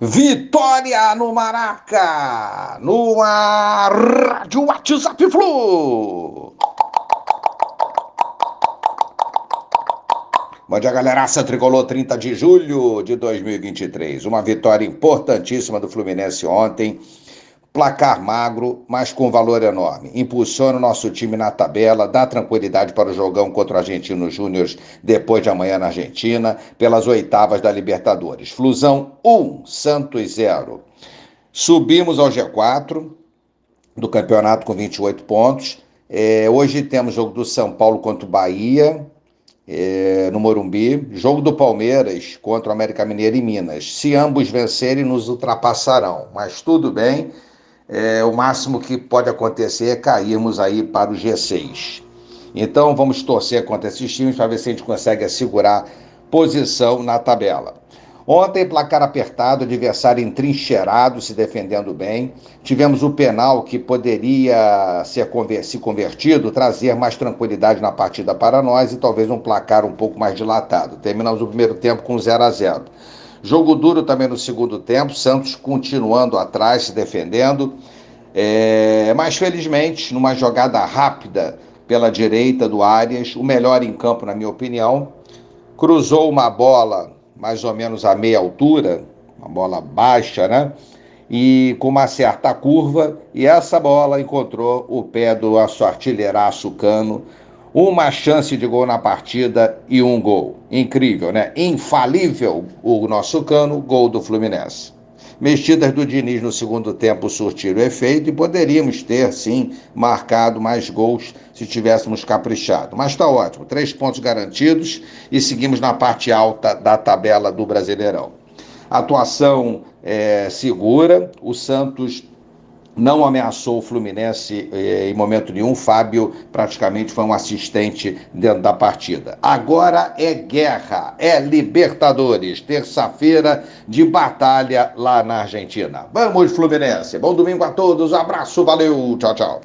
Vitória no Maraca, no Rádio WhatsApp Flu. Bom dia, galeraça tricolor 30 de julho de 2023. Uma vitória importantíssima do Fluminense ontem placar magro, mas com valor enorme. Impulsiona o nosso time na tabela, dá tranquilidade para o jogão contra o Argentino Júnior depois de amanhã na Argentina, pelas oitavas da Libertadores. Flusão 1, Santos 0. Subimos ao G4 do campeonato com 28 pontos. É, hoje temos jogo do São Paulo contra o Bahia, é, no Morumbi, jogo do Palmeiras contra o América Mineiro em Minas. Se ambos vencerem, nos ultrapassarão. Mas tudo bem, é, o máximo que pode acontecer é cairmos aí para o G6. Então vamos torcer contra esses times para ver se a gente consegue assegurar posição na tabela. Ontem, placar apertado, adversário entrincheirado, se defendendo bem. Tivemos o penal que poderia ser se convertido, trazer mais tranquilidade na partida para nós e talvez um placar um pouco mais dilatado. Terminamos o primeiro tempo com 0 a 0 Jogo duro também no segundo tempo, Santos continuando atrás, se defendendo. É, mas felizmente, numa jogada rápida pela direita do Arias, o melhor em campo, na minha opinião, cruzou uma bola mais ou menos a meia altura, uma bola baixa, né? E com uma certa curva, e essa bola encontrou o pé do artilheiraço Cano uma chance de gol na partida e um gol. Incrível, né? Infalível o nosso cano, gol do Fluminense. Mexidas do Diniz no segundo tempo surtiram efeito e poderíamos ter, sim, marcado mais gols se tivéssemos caprichado. Mas está ótimo, três pontos garantidos e seguimos na parte alta da tabela do Brasileirão. Atuação é, segura, o Santos não ameaçou o Fluminense eh, em momento nenhum. Fábio praticamente foi um assistente dentro da partida. Agora é guerra, é Libertadores, terça-feira de batalha lá na Argentina. Vamos, Fluminense. Bom domingo a todos, abraço, valeu, tchau, tchau.